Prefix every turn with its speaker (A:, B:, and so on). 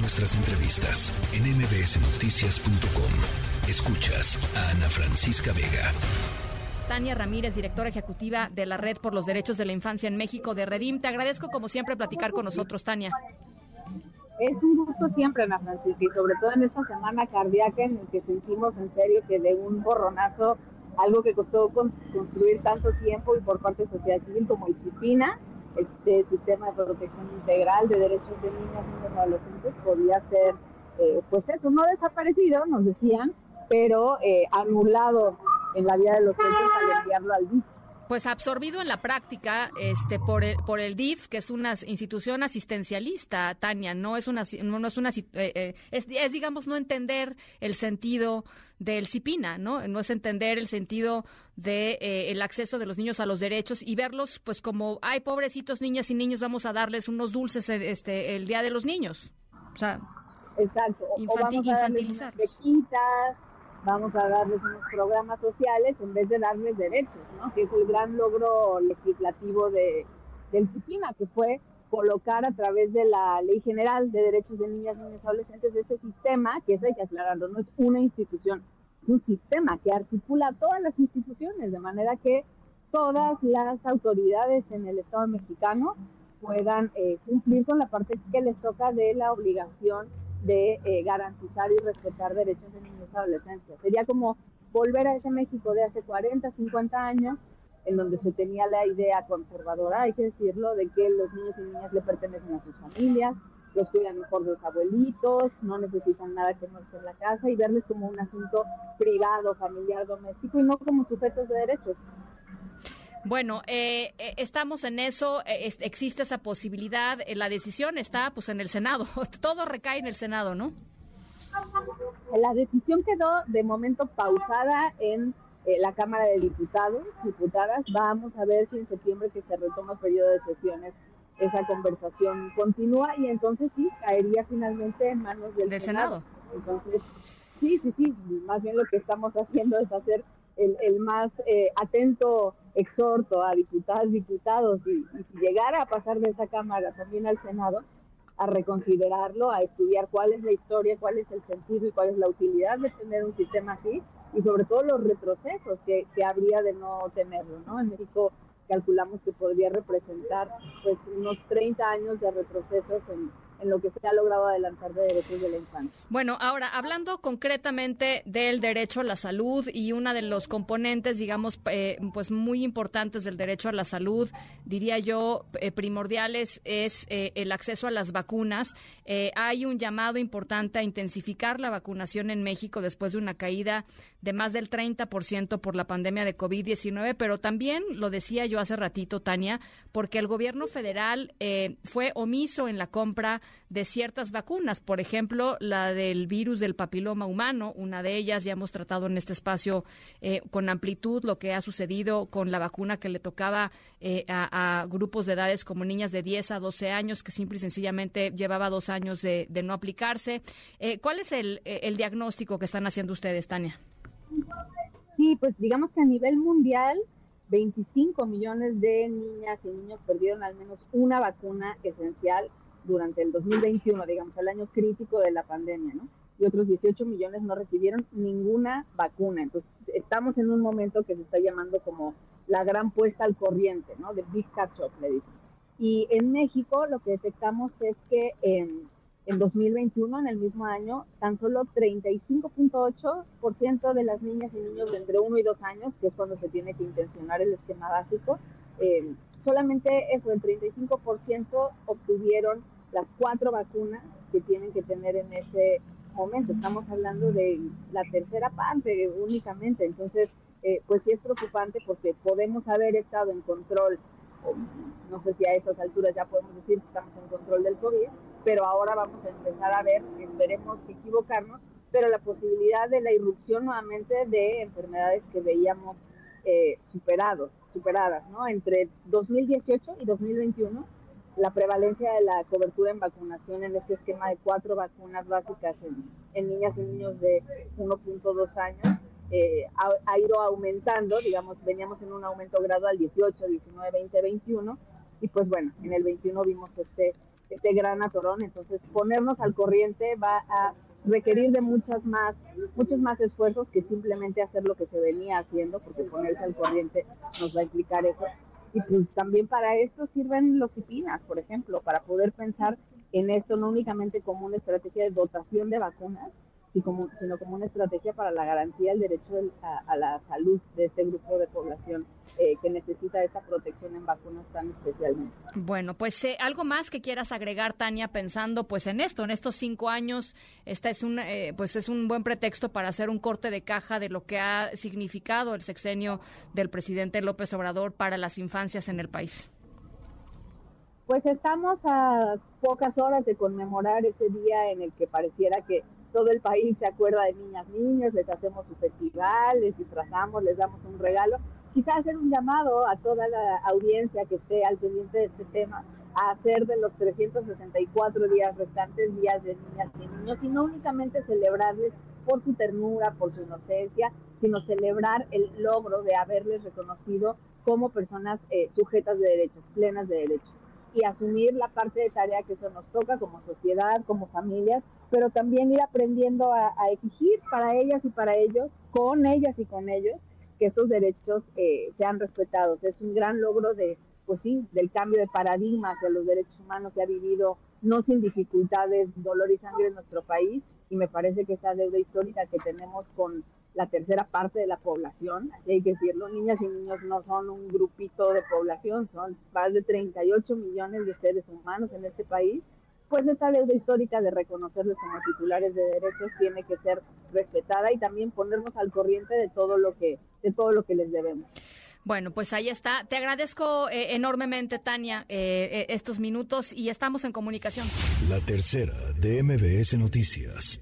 A: Nuestras entrevistas en mbsnoticias.com. Escuchas a Ana Francisca Vega.
B: Tania Ramírez, directora ejecutiva de la Red por los Derechos de la Infancia en México de Redim. Te agradezco como siempre platicar con nosotros, Tania.
C: Es un gusto siempre, Ana Francisca, y sobre todo en esta semana cardíaca en la que sentimos en serio que de un borronazo, algo que costó construir tanto tiempo y por parte de sociedad civil como el CIPINA, este sistema de protección integral de derechos de niñas, niños y adolescentes, podía ser, eh, pues eso, no desaparecido, nos decían, pero eh, anulado en la vida de los centros al enviarlo al DIF.
B: Pues absorbido en la práctica este, por, el, por el DIF, que es una institución asistencialista, Tania, no es una, no, es una, eh, eh, es, digamos no entender el sentido del CIPINA, ¿no? No es entender el sentido de eh, el acceso de los niños a los derechos y verlos, pues como, ay, pobrecitos niñas y niños, vamos a darles unos dulces este, el día de los niños, o sea,
C: Exacto. infantilizarlos vamos a darles unos programas sociales en vez de darles derechos, ¿no? que es el gran logro legislativo de, del CIPINA, que fue colocar a través de la Ley General de Derechos de Niñas, Niños y Adolescentes ese sistema, que eso hay que aclararlo, no es una institución, es un sistema que articula todas las instituciones, de manera que todas las autoridades en el Estado mexicano puedan eh, cumplir con la parte que les toca de la obligación de eh, garantizar y respetar derechos de niños y adolescentes. Sería como volver a ese México de hace 40, 50 años, en donde se tenía la idea conservadora, hay que decirlo, de que los niños y niñas le pertenecen a sus familias, los cuidan mejor los abuelitos, no necesitan nada que no esté en la casa y verles como un asunto privado, familiar, doméstico y no como sujetos de derechos.
B: Bueno, eh, eh, estamos en eso, eh, existe esa posibilidad, la decisión está pues en el Senado, todo recae en el Senado, ¿no?
C: La decisión quedó de momento pausada en la Cámara de Diputados, diputadas, vamos a ver si en septiembre que se retoma el periodo de sesiones esa conversación continúa y entonces sí, caería finalmente en manos del,
B: Senado.
C: Entonces, sí, sí, sí, más bien lo que estamos haciendo es hacer el, más eh, atento exhorto a diputadas, diputados y, y si llegara a pasar de esa Cámara también al Senado, a reconsiderarlo, a estudiar cuál es la historia, cuál es el sentido y cuál es la utilidad de tener un sistema así y sobre todo los retrocesos que, que habría de no tenerlo, ¿no? En México calculamos que podría representar pues unos 30 años de retrocesos en, en lo que se ha logrado adelantar de derechos de la infancia.
B: Bueno, ahora hablando concretamente del derecho a la salud y una de los componentes, digamos, eh, pues muy importantes del derecho a la salud, diría yo, eh, primordiales es eh, el acceso a las vacunas. hay un llamado importante a intensificar la vacunación en México después de una caída de más del 30% por la pandemia de COVID-19, pero también, lo decía yo hace ratito, Tania, porque el gobierno federal fue omiso en la compra de ciertas vacunas, por ejemplo, la del virus del papiloma humano, una de ellas ya hemos tratado en este espacio eh, con amplitud lo que ha sucedido con la vacuna que le tocaba eh, a, grupos de edades como niñas de 10 a 12 años, que simple y sencillamente llevaba dos años de, no aplicarse. Eh, ¿Cuál es el, el diagnóstico que están haciendo ustedes, Tania?
C: Sí, pues digamos que a nivel mundial 25 millones de niñas y niños perdieron al menos una vacuna esencial durante el 2021, digamos, el año crítico de la pandemia, ¿no? Y otros 18 millones no recibieron ninguna vacuna. Entonces, estamos en un momento que se está llamando como la gran puesta al corriente, ¿no? De Big Catch Up, le dicen. Y en México lo que detectamos es que en, en 2021, en el mismo año, tan solo 35.8% de las niñas y niños de entre 1 y 2 años, que es cuando se tiene que intencionar el esquema básico, eh, solamente eso, el 35% obtuvieron las cuatro vacunas que tienen que tener en ese momento. Estamos hablando de la tercera parte únicamente. Entonces, eh, pues sí es preocupante porque podemos haber estado en control, no sé si a estas alturas ya podemos decir que estamos en control del COVID, pero ahora vamos a empezar a ver, esperemos equivocarnos, pero la posibilidad de la irrupción nuevamente de enfermedades que veíamos eh, superados, superadas, ¿no? Entre 2018 y 2021 la prevalencia de la cobertura en vacunación en este esquema de cuatro vacunas básicas en, niñas y niños de 1.2 años eh, ha, ido aumentando, digamos, veníamos en un aumento gradual 18, 19, 20, 21 y pues bueno, en el 21 vimos este este gran atorón. Entonces, ponernos al corriente va a requerir de muchas más, muchos más esfuerzos que simplemente hacer lo que se venía haciendo, porque ponerse al corriente nos va a implicar eso. Y pues también para esto sirven los IPINAS, por ejemplo, para poder pensar en esto no únicamente como una estrategia de dotación de vacunas, sino como una estrategia para la garantía del derecho a, la salud de este grupo de población eh, que necesita esa protección en vacunas tan especialmente.
B: Bueno, pues eh, algo más que quieras agregar, Tania, pensando pues en esto, en estos cinco años, esta es un eh, pues es un buen pretexto para hacer un corte de caja de lo que ha significado el sexenio del presidente López Obrador para las infancias en el país.
C: Pues estamos a pocas horas de conmemorar ese día en el que pareciera que todo el país se acuerda de niñas, niños, les hacemos su festival, les disfrazamos, les damos un regalo. Quizás hacer un llamado a toda la audiencia que esté al pendiente de este tema a hacer de los 364 días restantes días de niñas y niños y no únicamente celebrarles por su ternura, por su inocencia, sino celebrar el logro de haberles reconocido como personas eh, sujetas de derechos, plenas de derechos y asumir la parte de tarea que eso nos toca como sociedad, como familias, pero también ir aprendiendo a, exigir para ellas y para ellos, con ellas y con ellos, que esos derechos eh, sean respetados. Es un gran logro de, pues sí, del cambio de paradigma hacia los derechos humanos que ha vivido no sin dificultades, dolor y sangre en nuestro país y me parece que esa deuda histórica que tenemos con la tercera parte de la población, así hay que decirlo, niñas y niños no son un grupito de población, son más de 38 millones de seres humanos en este país, pues esta deuda histórica de reconocerlos como titulares de derechos tiene que ser respetada y también ponernos al corriente de todo lo que de todo lo que les debemos.
B: Bueno, pues ahí está. Te agradezco eh, enormemente, Tania, eh, eh, estos minutos y estamos en comunicación.
A: La tercera de MBS Noticias.